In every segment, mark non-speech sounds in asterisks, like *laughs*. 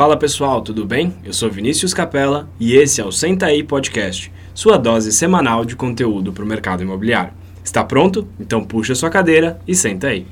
Fala pessoal, tudo bem? Eu sou Vinícius Capella e esse é o Senta aí Podcast, sua dose semanal de conteúdo para o mercado imobiliário. Está pronto? Então puxa sua cadeira e senta aí.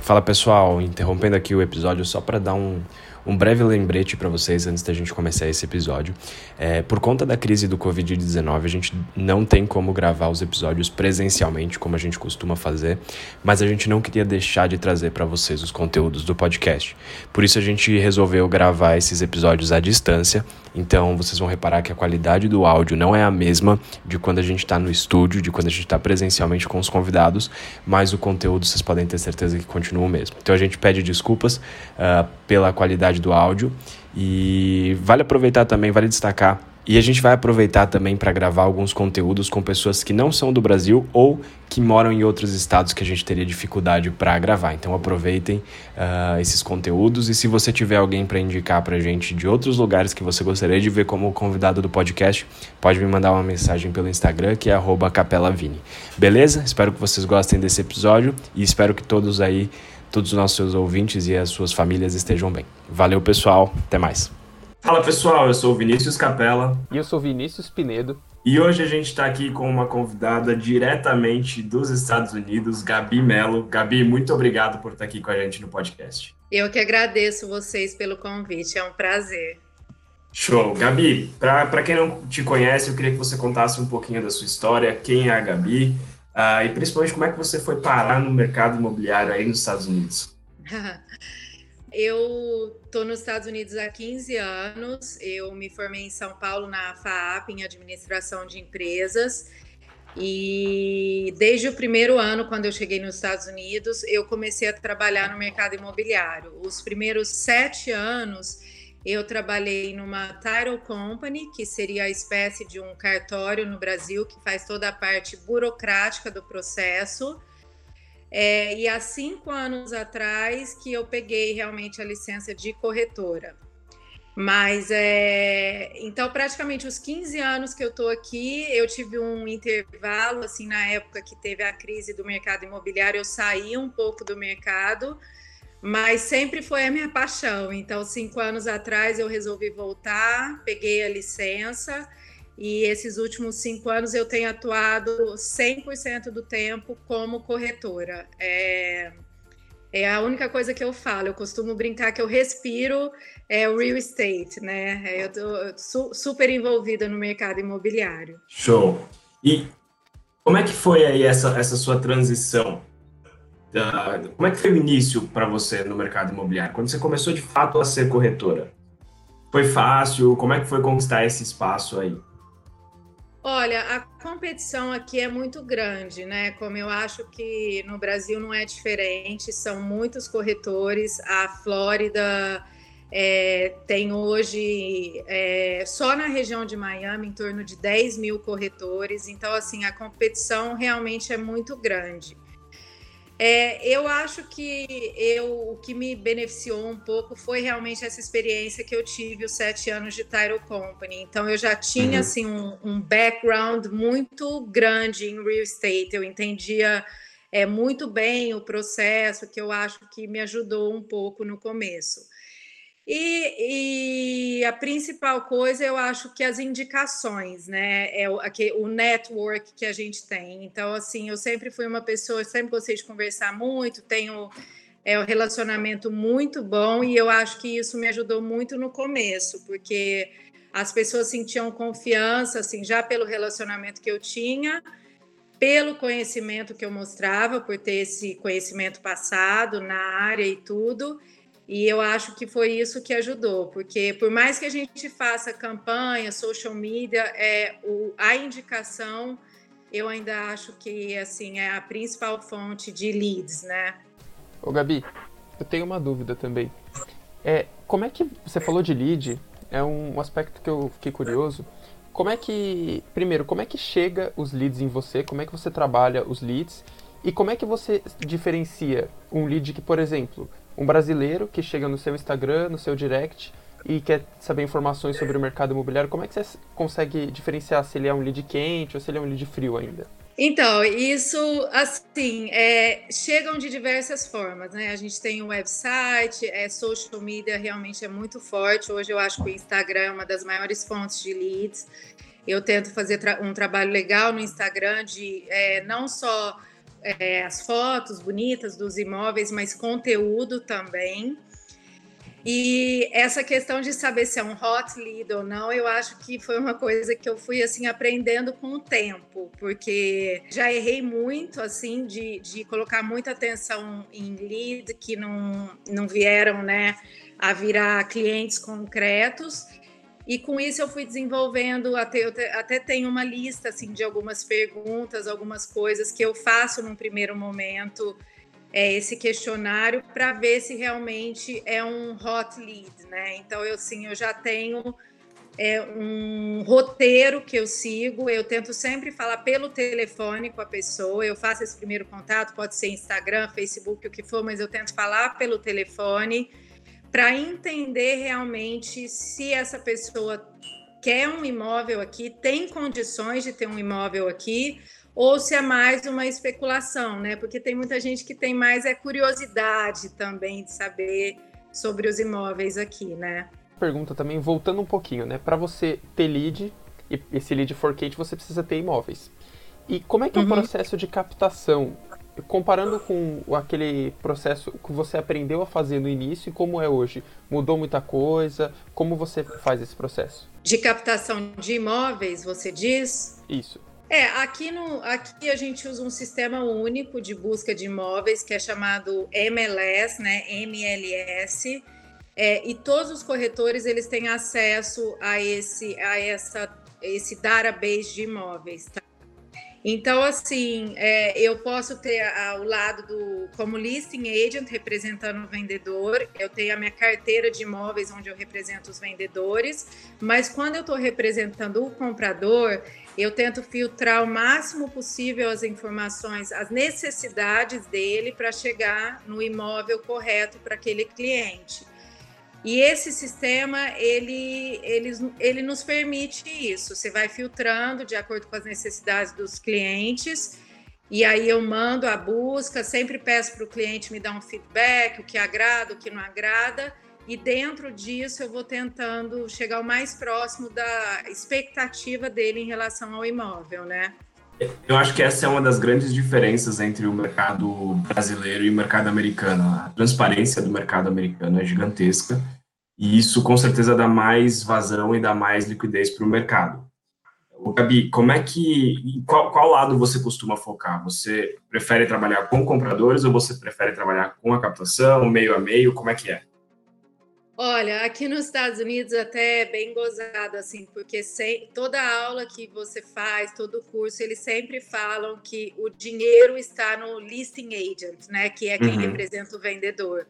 Fala pessoal, interrompendo aqui o episódio só para dar um, um breve lembrete para vocês antes da gente começar esse episódio. É, por conta da crise do Covid-19, a gente não tem como gravar os episódios presencialmente, como a gente costuma fazer, mas a gente não queria deixar de trazer para vocês os conteúdos do podcast. Por isso a gente resolveu gravar esses episódios à distância. Então vocês vão reparar que a qualidade do áudio não é a mesma de quando a gente está no estúdio, de quando a gente está presencialmente com os convidados, mas o conteúdo vocês podem ter certeza que continua o mesmo. Então a gente pede desculpas uh, pela qualidade qualidade do áudio. E vale aproveitar também, vale destacar. E a gente vai aproveitar também para gravar alguns conteúdos com pessoas que não são do Brasil ou que moram em outros estados que a gente teria dificuldade para gravar. Então aproveitem uh, esses conteúdos e se você tiver alguém para indicar para gente de outros lugares que você gostaria de ver como convidado do podcast, pode me mandar uma mensagem pelo Instagram que é @capelavini. Beleza? Espero que vocês gostem desse episódio e espero que todos aí todos os nossos ouvintes e as suas famílias estejam bem. Valeu, pessoal. Até mais. Fala, pessoal. Eu sou o Vinícius Capella. E eu sou Vinícius Pinedo. E hoje a gente está aqui com uma convidada diretamente dos Estados Unidos, Gabi Mello. Gabi, muito obrigado por estar aqui com a gente no podcast. Eu que agradeço vocês pelo convite, é um prazer. Show. Gabi, para quem não te conhece, eu queria que você contasse um pouquinho da sua história, quem é a Gabi, Uh, e principalmente como é que você foi parar no mercado imobiliário aí nos Estados Unidos? *laughs* eu estou nos Estados Unidos há 15 anos. Eu me formei em São Paulo na FAAP, em administração de empresas. E desde o primeiro ano, quando eu cheguei nos Estados Unidos, eu comecei a trabalhar no mercado imobiliário. Os primeiros sete anos eu trabalhei numa title company, que seria a espécie de um cartório no Brasil que faz toda a parte burocrática do processo. É, e há cinco anos atrás que eu peguei realmente a licença de corretora. Mas é, então praticamente os 15 anos que eu estou aqui, eu tive um intervalo assim na época que teve a crise do mercado imobiliário, eu saí um pouco do mercado mas sempre foi a minha paixão. Então, cinco anos atrás eu resolvi voltar, peguei a licença e esses últimos cinco anos eu tenho atuado 100% do tempo como corretora. É, é a única coisa que eu falo. Eu costumo brincar que eu respiro é, o real estate, né? Eu estou super envolvida no mercado imobiliário. Show. E como é que foi aí essa, essa sua transição? Uh, como é que foi o início para você no mercado imobiliário? Quando você começou de fato a ser corretora? Foi fácil? Como é que foi conquistar esse espaço aí? Olha, a competição aqui é muito grande, né? Como eu acho que no Brasil não é diferente, são muitos corretores. A Flórida é, tem hoje, é, só na região de Miami, em torno de 10 mil corretores. Então, assim, a competição realmente é muito grande. É, eu acho que eu, o que me beneficiou um pouco foi realmente essa experiência que eu tive os sete anos de Title Company. Então eu já tinha uhum. assim um, um, background muito grande em real estate. Eu entendia é, muito bem o processo, que eu acho que me ajudou um pouco no começo. E, e, a principal coisa, eu acho que as indicações, né? É o, o network que a gente tem. Então, assim, eu sempre fui uma pessoa, sempre gostei de conversar muito, tenho é, um relacionamento muito bom e eu acho que isso me ajudou muito no começo, porque as pessoas sentiam confiança, assim, já pelo relacionamento que eu tinha, pelo conhecimento que eu mostrava, por ter esse conhecimento passado na área e tudo. E eu acho que foi isso que ajudou, porque por mais que a gente faça campanha, social media, é o, a indicação eu ainda acho que assim é a principal fonte de leads, né? Ô Gabi, eu tenho uma dúvida também. É, como é que você falou de lead? É um aspecto que eu fiquei curioso. Como é que, primeiro, como é que chega os leads em você? Como é que você trabalha os leads? E como é que você diferencia um lead que, por exemplo, um brasileiro que chega no seu Instagram, no seu direct e quer saber informações sobre o mercado imobiliário, como é que você consegue diferenciar se ele é um lead quente ou se ele é um lead frio ainda? Então, isso, assim, é, chegam de diversas formas, né? A gente tem um website, é, social media realmente é muito forte. Hoje eu acho que o Instagram é uma das maiores fontes de leads. Eu tento fazer tra um trabalho legal no Instagram de é, não só é, as fotos bonitas dos imóveis, mas conteúdo também. E essa questão de saber se é um hot lead ou não, eu acho que foi uma coisa que eu fui assim aprendendo com o tempo, porque já errei muito assim de, de colocar muita atenção em lead que não, não vieram, né, a virar clientes concretos. E com isso eu fui desenvolvendo, até, eu até tenho uma lista assim de algumas perguntas, algumas coisas que eu faço num primeiro momento é, esse questionário para ver se realmente é um hot lead, né? Então eu sim, eu já tenho é, um roteiro que eu sigo, eu tento sempre falar pelo telefone com a pessoa, eu faço esse primeiro contato, pode ser Instagram, Facebook, o que for, mas eu tento falar pelo telefone para entender realmente se essa pessoa quer um imóvel aqui, tem condições de ter um imóvel aqui, ou se é mais uma especulação, né? Porque tem muita gente que tem mais é curiosidade também de saber sobre os imóveis aqui, né? Pergunta também, voltando um pouquinho, né? Para você ter lead, e esse lead for Kate, você precisa ter imóveis. E como é que é o uhum. processo de captação? Comparando com aquele processo que você aprendeu a fazer no início e como é hoje, mudou muita coisa? Como você faz esse processo? De captação de imóveis, você diz? Isso. É, aqui, no, aqui a gente usa um sistema único de busca de imóveis que é chamado MLS, né? MLS. É, e todos os corretores eles têm acesso a esse, a essa, esse database de imóveis. Tá? Então, assim, é, eu posso ter ao lado do como listing agent representando o vendedor, eu tenho a minha carteira de imóveis onde eu represento os vendedores, mas quando eu estou representando o comprador, eu tento filtrar o máximo possível as informações, as necessidades dele para chegar no imóvel correto para aquele cliente. E esse sistema, ele, ele, ele nos permite isso. Você vai filtrando de acordo com as necessidades dos clientes, e aí eu mando a busca, sempre peço para o cliente me dar um feedback, o que agrada, o que não agrada, e dentro disso eu vou tentando chegar o mais próximo da expectativa dele em relação ao imóvel, né? Eu acho que essa é uma das grandes diferenças entre o mercado brasileiro e o mercado americano. A transparência do mercado americano é gigantesca e isso com certeza dá mais vazão e dá mais liquidez para o mercado. O Gabi, como é que qual, qual lado você costuma focar? Você prefere trabalhar com compradores ou você prefere trabalhar com a captação, meio a meio? Como é que é? Olha, aqui nos Estados Unidos até é bem gozado, assim, porque sem, toda aula que você faz, todo curso, eles sempre falam que o dinheiro está no listing agent, né? Que é quem uhum. representa o vendedor.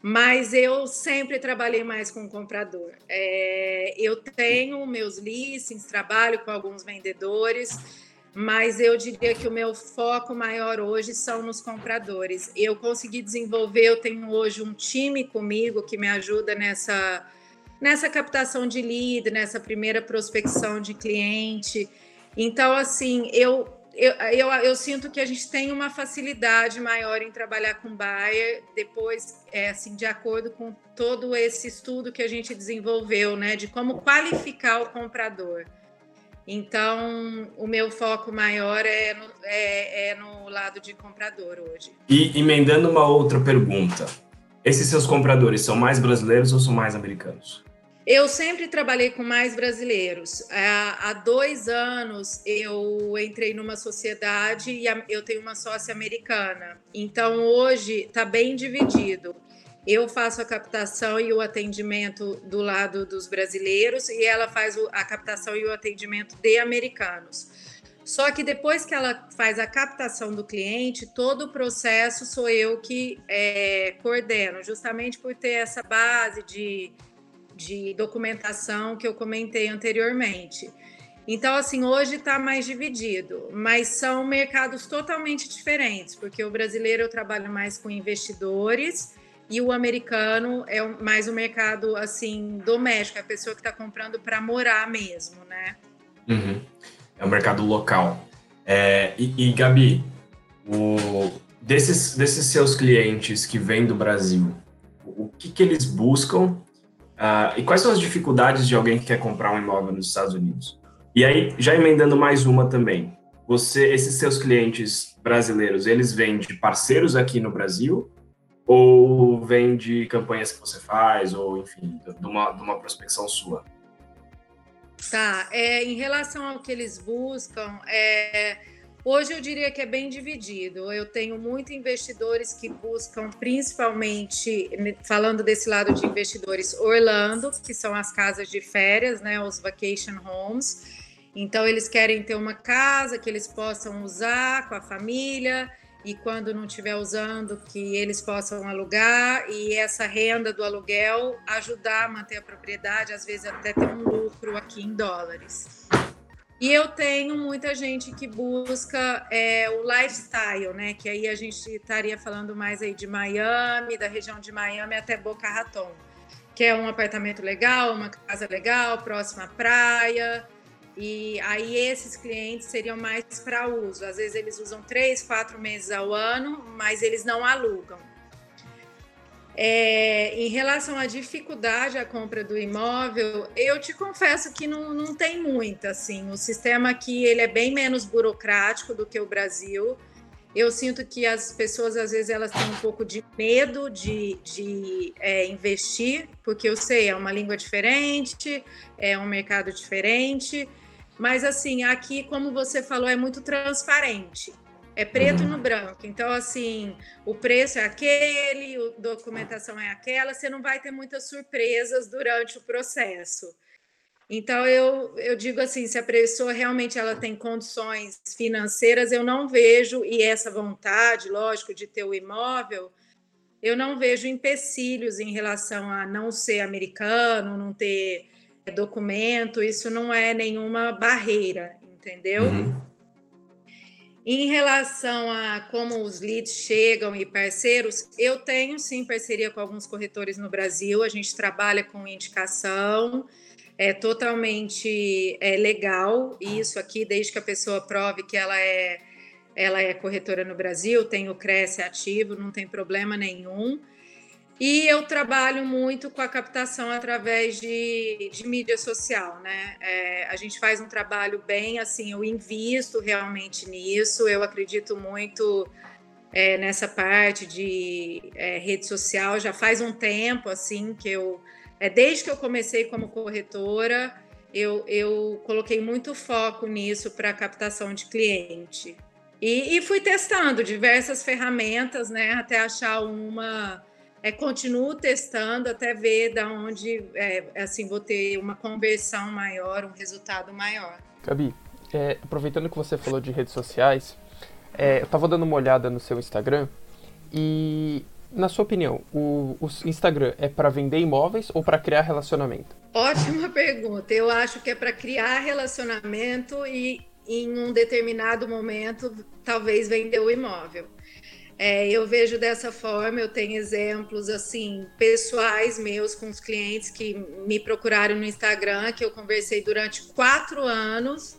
Mas eu sempre trabalhei mais com o comprador. É, eu tenho meus listings, trabalho com alguns vendedores mas eu diria que o meu foco maior hoje são nos compradores. Eu consegui desenvolver, eu tenho hoje um time comigo que me ajuda nessa, nessa captação de lead, nessa primeira prospecção de cliente. Então, assim, eu, eu, eu, eu sinto que a gente tem uma facilidade maior em trabalhar com buyer, depois, é, assim, de acordo com todo esse estudo que a gente desenvolveu, né, de como qualificar o comprador. Então, o meu foco maior é no, é, é no lado de comprador hoje. E emendando uma outra pergunta: esses seus compradores são mais brasileiros ou são mais americanos? Eu sempre trabalhei com mais brasileiros. Há dois anos eu entrei numa sociedade e eu tenho uma sócia americana. Então hoje está bem dividido. Eu faço a captação e o atendimento do lado dos brasileiros e ela faz a captação e o atendimento de americanos. Só que depois que ela faz a captação do cliente, todo o processo sou eu que é, coordeno, justamente por ter essa base de, de documentação que eu comentei anteriormente. Então, assim, hoje está mais dividido, mas são mercados totalmente diferentes, porque o brasileiro eu trabalho mais com investidores e o americano é mais um mercado assim doméstico, a pessoa que está comprando para morar mesmo, né? Uhum. É um mercado local. É, e, e, Gabi, o, desses, desses seus clientes que vêm do Brasil, o que, que eles buscam uh, e quais são as dificuldades de alguém que quer comprar um imóvel nos Estados Unidos? E aí, já emendando mais uma também, você, esses seus clientes brasileiros, eles vêm de parceiros aqui no Brasil ou vêm de campanhas que você faz ou, enfim, de uma, de uma prospecção sua? Tá, é, em relação ao que eles buscam, é, hoje eu diria que é bem dividido. Eu tenho muitos investidores que buscam, principalmente, falando desse lado de investidores, Orlando, que são as casas de férias, né, os vacation homes. Então, eles querem ter uma casa que eles possam usar com a família e quando não estiver usando, que eles possam alugar e essa renda do aluguel ajudar a manter a propriedade, às vezes até ter um lucro aqui em dólares. E eu tenho muita gente que busca é, o lifestyle, né? Que aí a gente estaria falando mais aí de Miami, da região de Miami até Boca Raton, que é um apartamento legal, uma casa legal, próxima à praia, e aí esses clientes seriam mais para uso. Às vezes eles usam três, quatro meses ao ano, mas eles não alugam. É, em relação à dificuldade à compra do imóvel, eu te confesso que não, não tem muita. Assim, o sistema aqui ele é bem menos burocrático do que o Brasil. Eu sinto que as pessoas às vezes elas têm um pouco de medo de, de é, investir, porque eu sei é uma língua diferente, é um mercado diferente. Mas assim, aqui, como você falou, é muito transparente. É preto uhum. no branco. Então, assim, o preço é aquele, a documentação é aquela, você não vai ter muitas surpresas durante o processo. Então, eu, eu digo assim, se a pessoa realmente ela tem condições financeiras, eu não vejo, e essa vontade, lógico, de ter o imóvel, eu não vejo empecilhos em relação a não ser americano, não ter documento, isso não é nenhuma barreira, entendeu? Uhum. Em relação a como os leads chegam e parceiros, eu tenho sim parceria com alguns corretores no Brasil, a gente trabalha com indicação, é totalmente é, legal isso aqui, desde que a pessoa prove que ela é, ela é corretora no Brasil, tem o Cresce ativo, não tem problema nenhum. E eu trabalho muito com a captação através de, de mídia social, né? É, a gente faz um trabalho bem assim, eu invisto realmente nisso, eu acredito muito é, nessa parte de é, rede social, já faz um tempo assim que eu. É, desde que eu comecei como corretora, eu, eu coloquei muito foco nisso para captação de cliente. E, e fui testando diversas ferramentas, né? Até achar uma é, continuo testando até ver da onde é, assim vou ter uma conversão maior, um resultado maior. Gabi, é, aproveitando que você falou de redes sociais, é, eu estava dando uma olhada no seu Instagram e, na sua opinião, o, o Instagram é para vender imóveis ou para criar relacionamento? Ótima *laughs* pergunta. Eu acho que é para criar relacionamento e, em um determinado momento, talvez vender o imóvel. É, eu vejo dessa forma, eu tenho exemplos assim pessoais meus com os clientes que me procuraram no Instagram, que eu conversei durante quatro anos.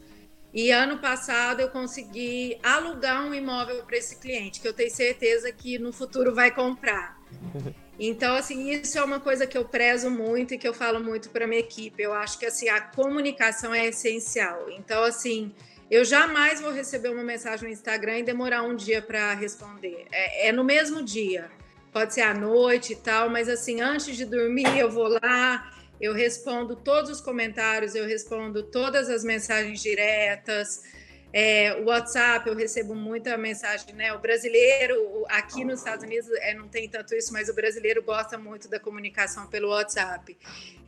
E ano passado eu consegui alugar um imóvel para esse cliente, que eu tenho certeza que no futuro vai comprar. *laughs* Então, assim, isso é uma coisa que eu prezo muito e que eu falo muito para minha equipe. Eu acho que assim a comunicação é essencial. Então, assim, eu jamais vou receber uma mensagem no Instagram e demorar um dia para responder. É, é, no mesmo dia. Pode ser à noite e tal, mas assim, antes de dormir, eu vou lá, eu respondo todos os comentários, eu respondo todas as mensagens diretas. É, o WhatsApp, eu recebo muita mensagem, né? O brasileiro, aqui nos Estados Unidos, é, não tem tanto isso, mas o brasileiro gosta muito da comunicação pelo WhatsApp.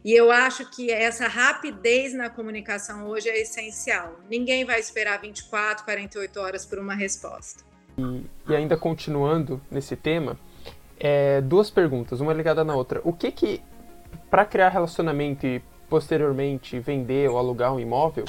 E eu acho que essa rapidez na comunicação hoje é essencial. Ninguém vai esperar 24, 48 horas por uma resposta. E, e ainda continuando nesse tema, é, duas perguntas, uma ligada na outra. O que que, para criar relacionamento e posteriormente vender ou alugar um imóvel,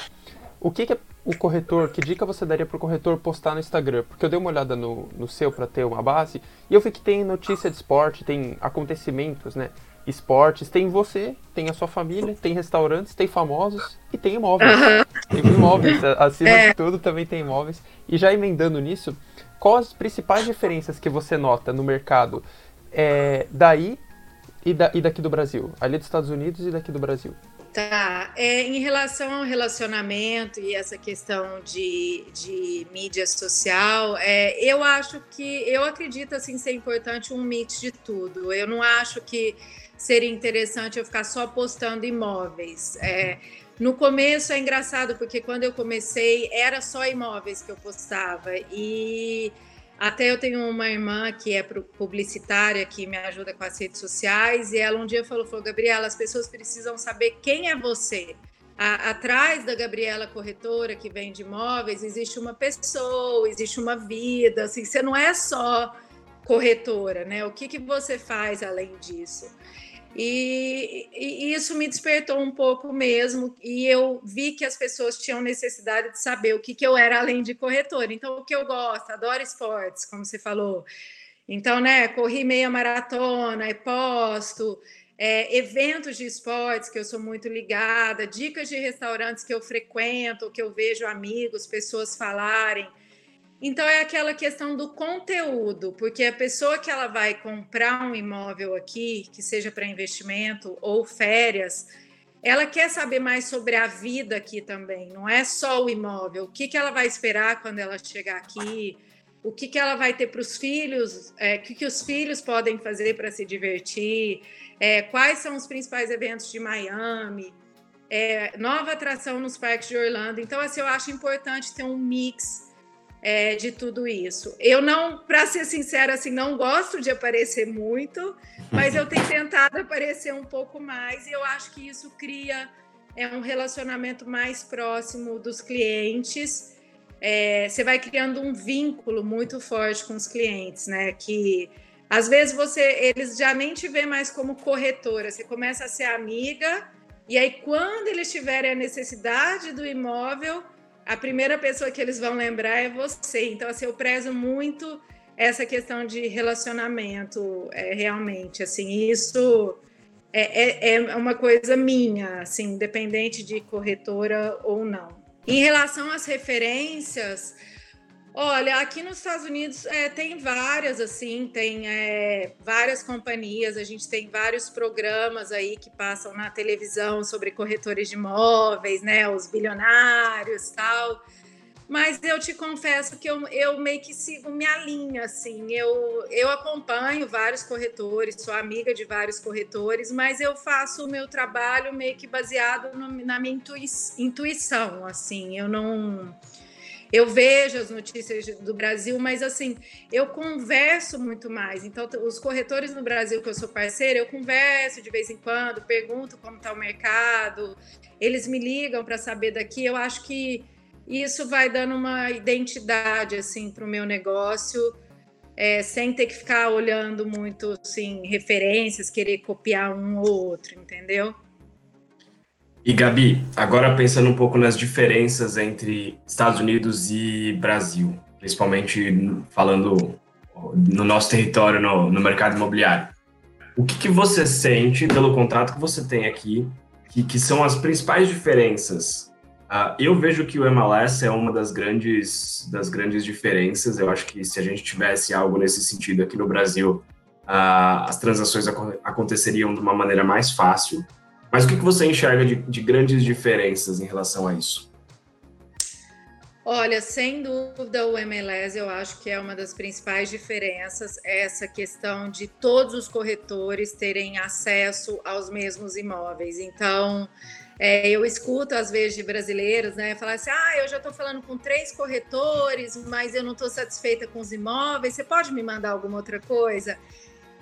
o que que o corretor, que dica você daria para o corretor postar no Instagram? Porque eu dei uma olhada no, no seu para ter uma base e eu vi que tem notícia de esporte, tem acontecimentos, né? esportes, tem você, tem a sua família, tem restaurantes, tem famosos e tem imóveis. Uhum. Tem imóveis, acima é. de tudo também tem imóveis. E já emendando nisso, quais as principais diferenças que você nota no mercado é, daí e, da, e daqui do Brasil? Ali dos Estados Unidos e daqui do Brasil? Tá. É, em relação ao relacionamento e essa questão de, de mídia social, é, eu acho que eu acredito assim ser importante um mix de tudo. Eu não acho que seria interessante eu ficar só postando imóveis. É, no começo é engraçado porque quando eu comecei era só imóveis que eu postava e até eu tenho uma irmã que é publicitária, que me ajuda com as redes sociais, e ela um dia falou, falou Gabriela, as pessoas precisam saber quem é você. A, atrás da Gabriela corretora que vende imóveis, existe uma pessoa, existe uma vida, assim, você não é só corretora, né? O que, que você faz além disso? E, e, isso me despertou um pouco mesmo, e eu vi que as pessoas tinham necessidade de saber o que, que eu era além de corretora. Então, o que eu gosto, adoro esportes, como você falou. Então, né, corri meia maratona e posto, é, eventos de esportes que eu sou muito ligada, dicas de restaurantes que eu frequento, que eu vejo amigos, pessoas falarem. Então é aquela questão do conteúdo, porque a pessoa que ela vai comprar um imóvel aqui, que seja para investimento ou férias, ela quer saber mais sobre a vida aqui também, não é só o imóvel. O que, que ela vai esperar quando ela chegar aqui? O que, que ela vai ter para os filhos? É, o que, que os filhos podem fazer para se divertir? É, quais são os principais eventos de Miami? É, nova atração nos parques de Orlando. Então, assim, eu acho importante ter um mix é, de tudo isso. Eu não, para ser sincera, assim, não gosto de aparecer muito, mas eu tenho tentado aparecer um pouco mais e eu acho que isso cria é, um relacionamento mais próximo dos clientes. É, você vai criando um vínculo muito forte com os clientes, né? Que às vezes você, eles já nem te vê mais como corretora, você começa a ser amiga, e aí quando eles tiverem a necessidade do imóvel, a primeira pessoa que eles vão lembrar é você. Então, assim, eu prezo muito essa questão de relacionamento, é, realmente, assim, isso é, é, é uma coisa minha, assim, independente de corretora ou não. Em relação às referências, Olha, aqui nos Estados Unidos é, tem várias, assim, tem é, várias companhias, a gente tem vários programas aí que passam na televisão sobre corretores de imóveis, né? Os bilionários tal. Mas eu te confesso que eu, eu meio que sigo minha linha, assim. Eu, eu acompanho vários corretores, sou amiga de vários corretores, mas eu faço o meu trabalho meio que baseado no, na minha intui, intuição, assim. Eu não eu vejo as notícias do Brasil, mas assim, eu converso muito mais. Então, os corretores no Brasil que eu sou parceira, eu converso de vez em quando, pergunto como está o mercado, eles me ligam para saber daqui. Eu acho que isso vai dando uma identidade assim para o meu negócio. É, sem ter que ficar olhando muito assim, referências, querer copiar um ou outro, entendeu? E Gabi, agora pensando um pouco nas diferenças entre Estados Unidos e Brasil, principalmente falando no nosso território, no, no mercado imobiliário. O que, que, você sente pelo contrato que você tem aqui, que, que são as principais diferenças? Uh, eu vejo que o MLS é uma das grandes, das grandes diferenças. Eu acho que se a gente tivesse algo nesse sentido aqui no Brasil, uh, as transações ac aconteceriam de uma maneira mais fácil. Mas o que, você enxerga de, de grandes diferenças em relação a isso? Olha, sem dúvida o MLS eu acho que é uma das principais diferenças essa questão de todos os corretores terem acesso aos mesmos imóveis. Então, é, eu escuto às vezes de brasileiros, né, falar assim: ah, eu já estou falando com três corretores, mas eu não estou satisfeita com os imóveis. Você pode me mandar alguma outra coisa?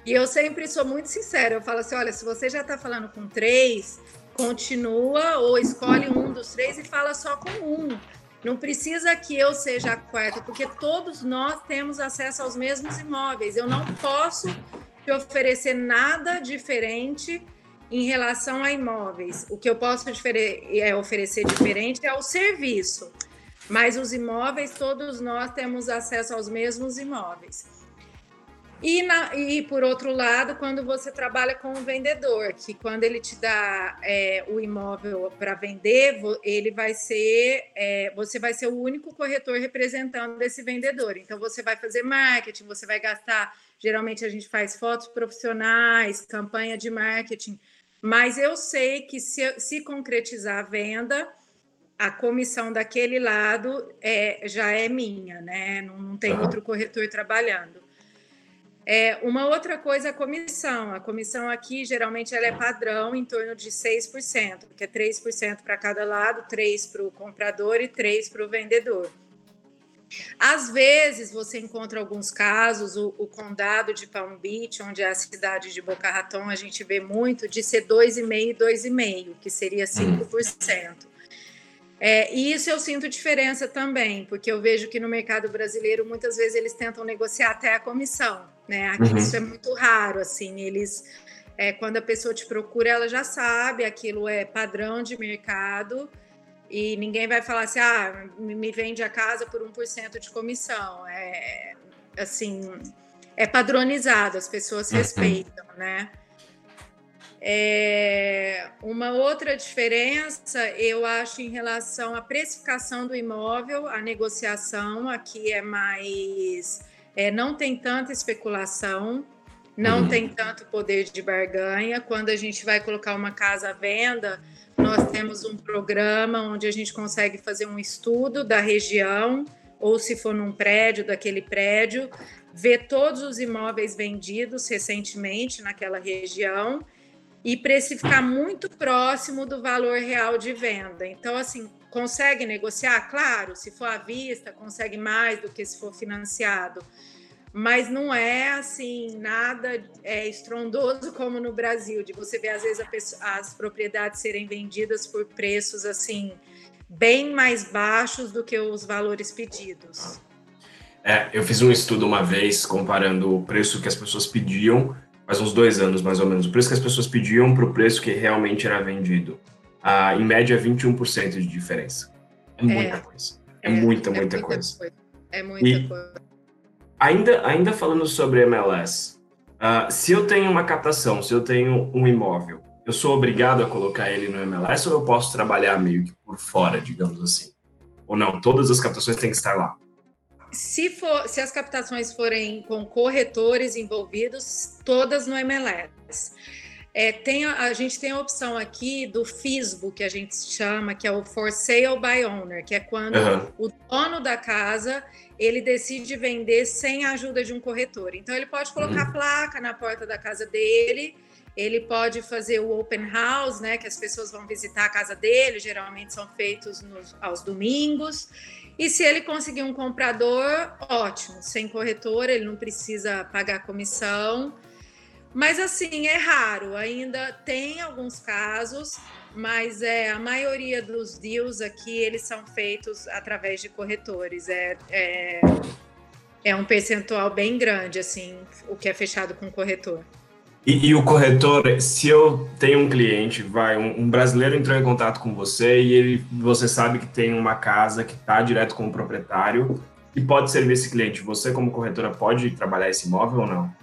E eu sempre sou muito sincera, eu falo assim, olha, se você já está falando com três, continua ou escolhe um dos três e fala só com um. Não precisa que eu seja a quarta, porque todos nós temos acesso aos mesmos imóveis. Eu não posso te oferecer nada diferente em relação a imóveis. O que eu posso é, oferecer diferente é o serviço. Mas os imóveis, todos nós temos acesso aos mesmos imóveis. E, na, e, por outro lado, quando você trabalha com o vendedor, que quando ele te dá é, o imóvel para vender, ele vai ser, é, você vai ser o único corretor representando esse vendedor. Então você vai fazer marketing, você vai gastar. Geralmente a gente faz fotos profissionais, campanha de marketing, mas eu sei que se, se concretizar a venda, a comissão daquele lado é, já é minha, né? Não, não tem uhum. outro corretor trabalhando. É, uma outra coisa é a comissão. A comissão aqui, geralmente, ela é padrão em torno de 6%, que é 3% para cada lado, 3% para o comprador e 3% para o vendedor. Às vezes, você encontra alguns casos, o, o, condado de Palm Beach, onde é a cidade de Boca Raton, a gente vê muito de ser 2,5% e 2,5%, que seria 5%. É, e isso eu sinto diferença também, porque eu vejo que no mercado brasileiro muitas vezes eles tentam negociar até a comissão, né? Aqui uhum. isso é muito raro, assim, eles é, quando a pessoa te procura, ela já sabe, aquilo é padrão de mercado e ninguém vai falar assim, ah, me vende a casa por 1% de comissão. É assim, é padronizado, as pessoas uhum. respeitam, né? É, uma outra diferença, eu acho, em relação à precificação do imóvel, a negociação aqui é mais. É, não tem tanta especulação, não uhum. tem tanto poder de barganha. Quando a gente vai colocar uma casa à venda, nós temos um programa onde a gente consegue fazer um estudo da região, ou se for num prédio, daquele prédio, ver todos os imóveis vendidos recentemente naquela região e precificar muito próximo do valor real de venda. Então, assim, consegue negociar? Claro, se for à vista, consegue mais do que se for financiado. Mas não é assim nada é, estrondoso como no Brasil, de você ver às vezes pessoa, as propriedades serem vendidas por preços assim bem mais baixos do que os valores pedidos. É, eu fiz um estudo uma vez comparando o preço que as pessoas pediam faz uns dois anos mais ou menos, o preço que as pessoas pediam para o preço que realmente era vendido. Ah, em média, 21% de diferença. É muita é, coisa. É, é muita, é muita, coisa. coisa. É muita e coisa. Ainda, ainda falando sobre MLS, ah, se eu tenho uma captação, se eu tenho um imóvel, eu sou obrigado a colocar ele no MLS ou eu posso trabalhar meio que por fora, digamos assim? Ou não, todas as captações têm que estar lá? Se, for, se as captações forem com corretores envolvidos, todas no MLS. É, tem, a gente tem a opção aqui do FISBO, que a gente chama, que é o For Sale by Owner, que é quando uhum. o dono da casa ele decide vender sem a ajuda de um corretor. Então ele pode colocar uhum. placa na porta da casa dele, ele pode fazer o open house, né, que as pessoas vão visitar a casa dele, geralmente são feitos nos, aos domingos. E se ele conseguir um comprador, ótimo, sem corretor, ele não precisa pagar comissão. Mas assim, é raro, ainda tem alguns casos, mas é a maioria dos deals aqui eles são feitos através de corretores. É, é, é um percentual bem grande, assim, o que é fechado com corretor. E, e, o corretor, se eu tenho um cliente, vai, um, um, brasileiro entrou em contato com você e ele, você sabe que tem uma casa que está direto com o proprietário e pode servir esse cliente. Você, como corretora, pode trabalhar esse imóvel ou não?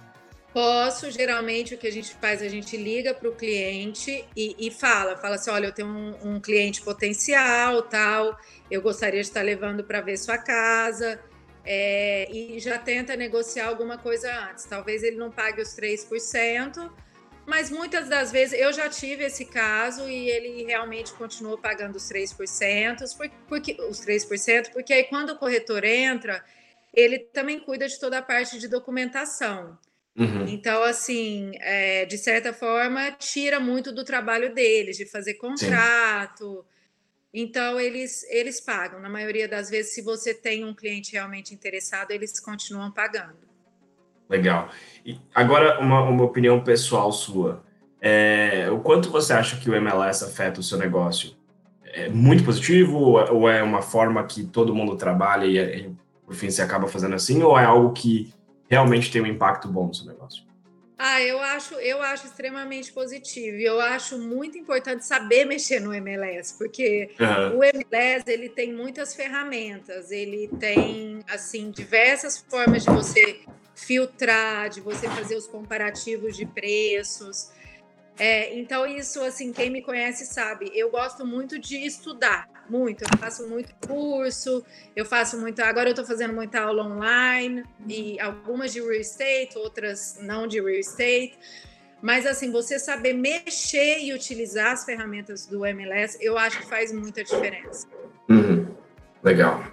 Posso, geralmente o que a gente faz, a gente liga para o cliente e, e, fala, fala assim, olha, eu tenho um, um cliente potencial, tal, eu gostaria de estar levando para ver sua casa, é, e já tenta negociar alguma coisa antes. Talvez ele não pague os 3%, mas muitas das vezes eu já tive esse caso e ele realmente continuou pagando os 3%, porque, os 3%, porque aí quando o corretor entra, ele também cuida de toda a parte de documentação. Uhum. Então, assim, é, de certa forma, tira muito do trabalho deles, de fazer contrato. Sim então, eles, eles pagam. Na maioria das vezes, se você tem um cliente realmente interessado, eles continuam pagando. Legal. E agora, uma, uma opinião pessoal sua. É, o quanto você acha que o MLS afeta o seu negócio? É muito positivo ou é uma forma que todo mundo trabalha e, e por fim, você acaba fazendo assim? Ou é algo que realmente tem um impacto bom no seu negócio? Ah, eu acho, eu acho extremamente positivo. Eu acho muito importante saber mexer no MLS, porque uhum. o MLS ele tem muitas ferramentas, ele tem assim diversas formas de você filtrar, de você fazer os comparativos de preços. É, então, isso, assim, quem me conhece sabe, eu gosto muito de estudar, muito. Eu faço muito curso, eu faço muito. Agora, eu estou fazendo muita aula online, e algumas de real estate, outras não de real estate. Mas, assim, você saber mexer e utilizar as ferramentas do MLS, eu acho que faz muita diferença. Uhum. Legal.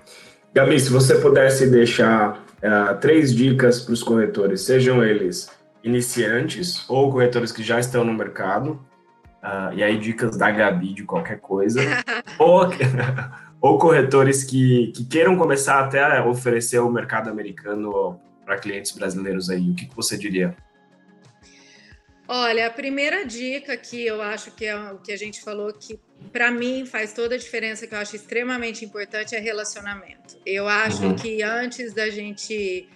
Gabi, se você pudesse deixar uh, três dicas para os corretores, sejam eles iniciantes ou corretores que já estão no mercado, uh, e aí dicas da Gabi de qualquer coisa, *laughs* ou, ou corretores que, que queiram começar até a oferecer o mercado americano para clientes brasileiros aí, o que, que você diria? Olha, a primeira dica que eu acho que é o que a gente falou que para mim faz toda a diferença, que eu acho extremamente importante, é relacionamento. Eu acho uhum. que antes da gente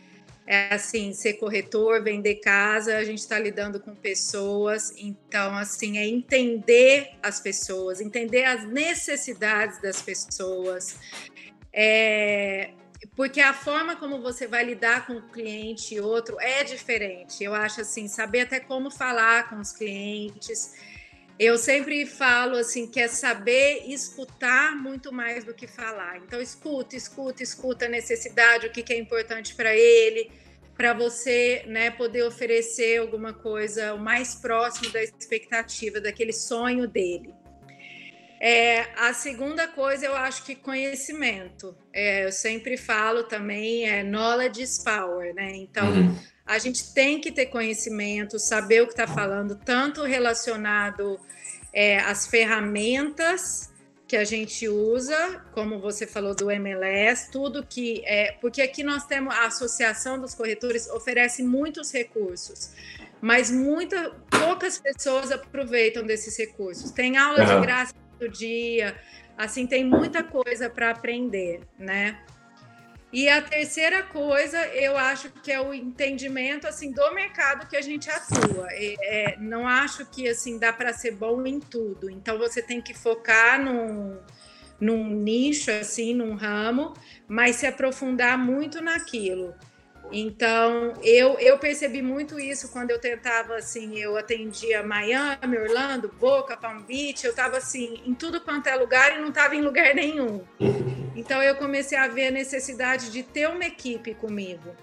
é assim, ser corretor, vender casa, a gente está lidando com pessoas, então assim, é entender as pessoas, entender as necessidades das pessoas. É, porque a forma como você vai lidar com o cliente e outro é diferente. Eu acho assim, saber até como falar com os clientes. Eu sempre falo assim que é saber escutar muito mais do que falar. Então escuta, escuta, escuta a necessidade, o que, que é importante para ele, para você, né, poder oferecer alguma coisa o mais próximo da expectativa, daquele sonho dele. É, a segunda coisa, eu acho que conhecimento. É, eu sempre falo também, é knowledge is power, né? Então, uhum. A gente tem que ter conhecimento, saber o que está falando, tanto relacionado é, às ferramentas que a gente usa, como você falou do MLS, tudo que é, porque aqui nós temos a Associação dos Corretores oferece muitos recursos, mas muita, poucas pessoas aproveitam desses recursos. Tem aula uhum. de graça do dia, assim, tem muita coisa para aprender, né? E a terceira coisa, eu acho que é o entendimento assim do mercado que a gente atua. É, não acho que assim dá para ser bom em tudo. Então você tem que focar num, num nicho assim, num ramo, mas se aprofundar muito naquilo. Então, eu, eu percebi muito isso quando eu tentava, assim, eu atendia Miami, Orlando, Boca, Palm Beach, eu estava, assim, em tudo quanto é lugar e não estava em lugar nenhum. *laughs* Então, eu comecei a ver a necessidade de ter uma equipe comigo.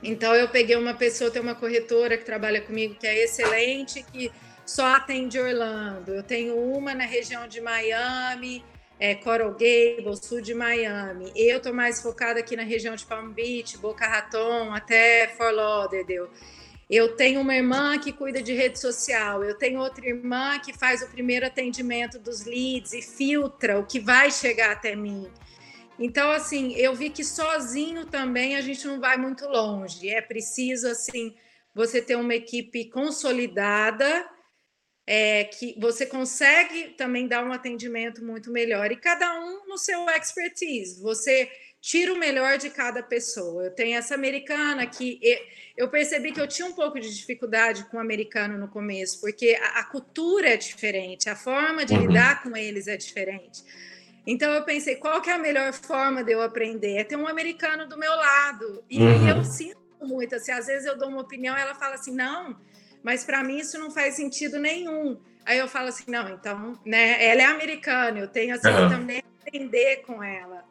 Então, eu peguei uma pessoa, tem uma corretora que trabalha comigo, que é excelente, que só atende Orlando. Eu tenho uma na região de Miami, é, Coral Gables, sul de Miami. Eu tô mais focada aqui na região de Palm Beach, Boca Raton, até Fort Lauderdale. Eu tenho uma irmã que cuida de rede social, eu tenho outra irmã que faz o primeiro atendimento dos leads e filtra o que vai chegar até mim. Então, assim, eu vi que sozinho também a gente não vai muito longe. É preciso, assim, você ter uma equipe consolidada é, que você consegue também dar um atendimento muito melhor. E cada um no seu expertise. Você tira o melhor de cada pessoa. Eu tenho essa americana que eu percebi que eu tinha um pouco de dificuldade com o americano no começo, porque a, a cultura é diferente, a forma de uhum. lidar com eles é diferente. Então eu pensei, qual que é a melhor forma de eu aprender? É ter um americano do meu lado. E uhum. eu sinto muito, assim, às vezes eu dou uma opinião, ela fala assim, não, mas para mim isso não faz sentido nenhum. Aí eu falo assim, não, então, né, ela é americana, eu tenho assim uhum. também aprender com ela.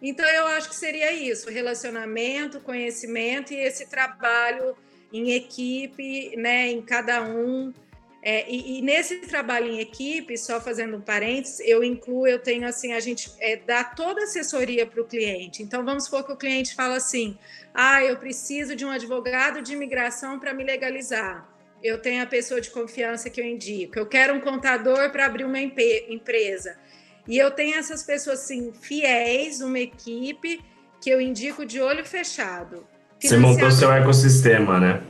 Então eu acho que seria isso, relacionamento, conhecimento e esse trabalho em equipe, né, em cada um. É, e, e, nesse trabalho em equipe, só fazendo um parênteses, eu incluo, eu tenho assim, a gente é, dá toda a assessoria para o cliente. Então, vamos supor que o cliente fala assim: ah, eu preciso de um advogado de imigração para me legalizar. Eu tenho a pessoa de confiança que eu indico. Eu quero um contador para abrir uma empresa. E eu tenho essas pessoas assim, fiéis, uma equipe que eu indico de olho fechado. Você montou seu ecossistema, né?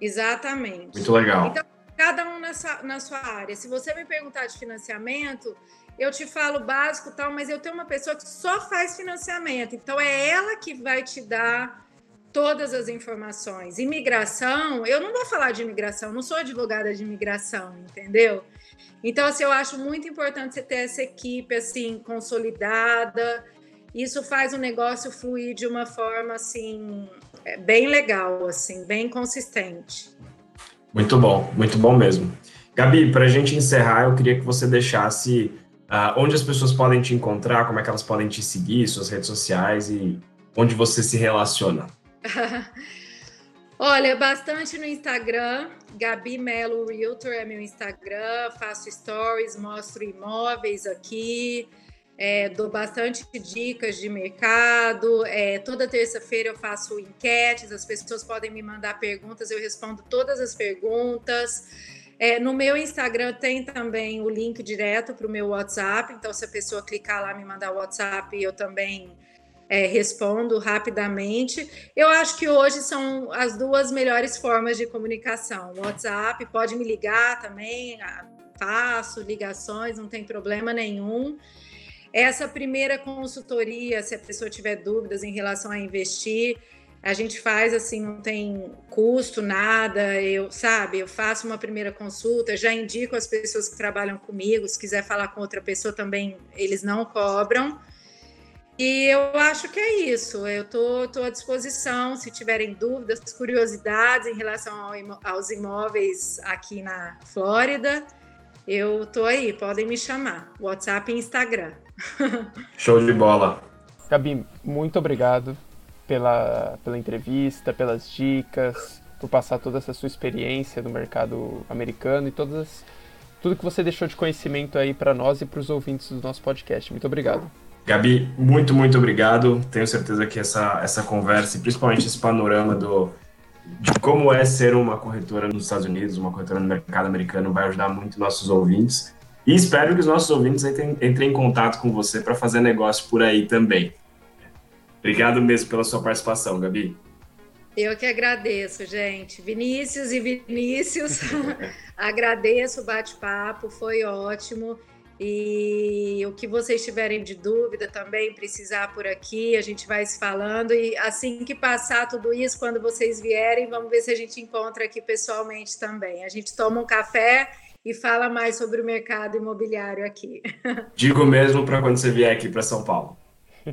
Exatamente. Muito legal. Então, cada um nessa, na sua área. Se você me perguntar de financiamento, eu te falo básico tal, mas eu tenho uma pessoa que só faz financiamento. Então é ela que vai te dar todas as informações. Imigração, eu não vou falar de imigração, não sou advogada de imigração, entendeu? Então, assim, eu acho muito importante você ter essa equipe assim consolidada. Isso faz o negócio fluir de uma forma assim é bem legal, assim, bem consistente. Muito bom, muito bom mesmo. Gabi, para a gente encerrar, eu queria que você deixasse uh, onde as pessoas podem te encontrar, como é que elas podem te seguir, suas redes sociais e onde você se relaciona. *laughs* Olha, bastante no Instagram, Gabi Melo Realtor é meu Instagram, faço stories, mostro imóveis aqui, é, dou bastante dicas de mercado. É, toda terça-feira eu faço enquetes, as pessoas podem me mandar perguntas, eu respondo todas as perguntas. É, no meu Instagram tem também o link direto para o meu WhatsApp, então se a pessoa clicar lá me mandar o WhatsApp, eu também é, respondo rapidamente. Eu acho que hoje são as duas melhores formas de comunicação. WhatsApp pode me ligar também, faço ligações, não tem problema nenhum. Essa primeira consultoria, se a pessoa tiver dúvidas em relação a investir, a gente faz assim, não tem custo, nada. Eu, sabe, eu faço uma primeira consulta, já indico as pessoas que trabalham comigo, se quiser falar com outra pessoa também, eles não cobram. E eu acho que é isso. Eu tô, tô à disposição se tiverem dúvidas, curiosidades em relação ao, aos imóveis aqui na Flórida. Eu tô aí, podem me chamar. WhatsApp e Instagram. Show de bola. Gabi, muito obrigado pela, pela entrevista, pelas dicas, por passar toda essa sua experiência no mercado americano e todas, tudo que você deixou de conhecimento aí para nós e para os ouvintes do nosso podcast. Muito obrigado. Gabi, muito, muito obrigado. Tenho certeza que essa, essa conversa e principalmente esse panorama do, de como é ser uma corretora nos Estados Unidos, uma corretora no mercado americano, vai ajudar muito nossos ouvintes. E espero que os nossos ouvintes entrem, entrem em contato com você para fazer negócio por aí também. Obrigado mesmo pela sua participação, Gabi. Eu que agradeço, gente. Vinícius e Vinícius, *laughs* agradeço o bate-papo, foi ótimo. E o que vocês tiverem de dúvida também, precisar por aqui, a gente vai se falando. E assim que passar tudo isso, quando vocês vierem, vamos ver se a gente encontra aqui pessoalmente também. A gente toma um café e fala mais sobre o mercado imobiliário aqui. *laughs* Digo mesmo para quando você vier aqui para São Paulo.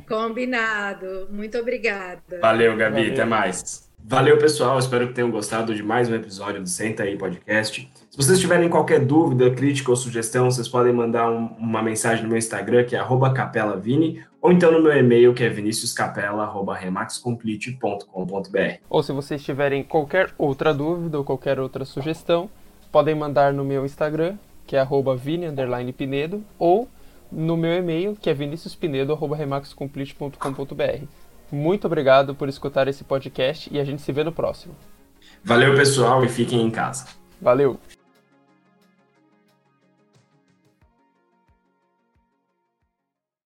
Combinado. Muito obrigada. Valeu, Gabi. Valeu. Até mais. Valeu, pessoal. Espero que tenham gostado de mais um episódio do Senta aí Podcast. Se vocês tiverem qualquer dúvida, crítica ou sugestão, vocês podem mandar um, uma mensagem no meu Instagram, que é capelavini, ou então no meu e-mail, que é viniciuscapela.remaxcomplete.com.br. Ou se vocês tiverem qualquer outra dúvida ou qualquer outra sugestão, podem mandar no meu Instagram, que é vini_pinedo, ou no meu e-mail, que é viniciuspinedo.remaxcomplete.com.br. Muito obrigado por escutar esse podcast e a gente se vê no próximo. Valeu, pessoal, e fiquem em casa. Valeu!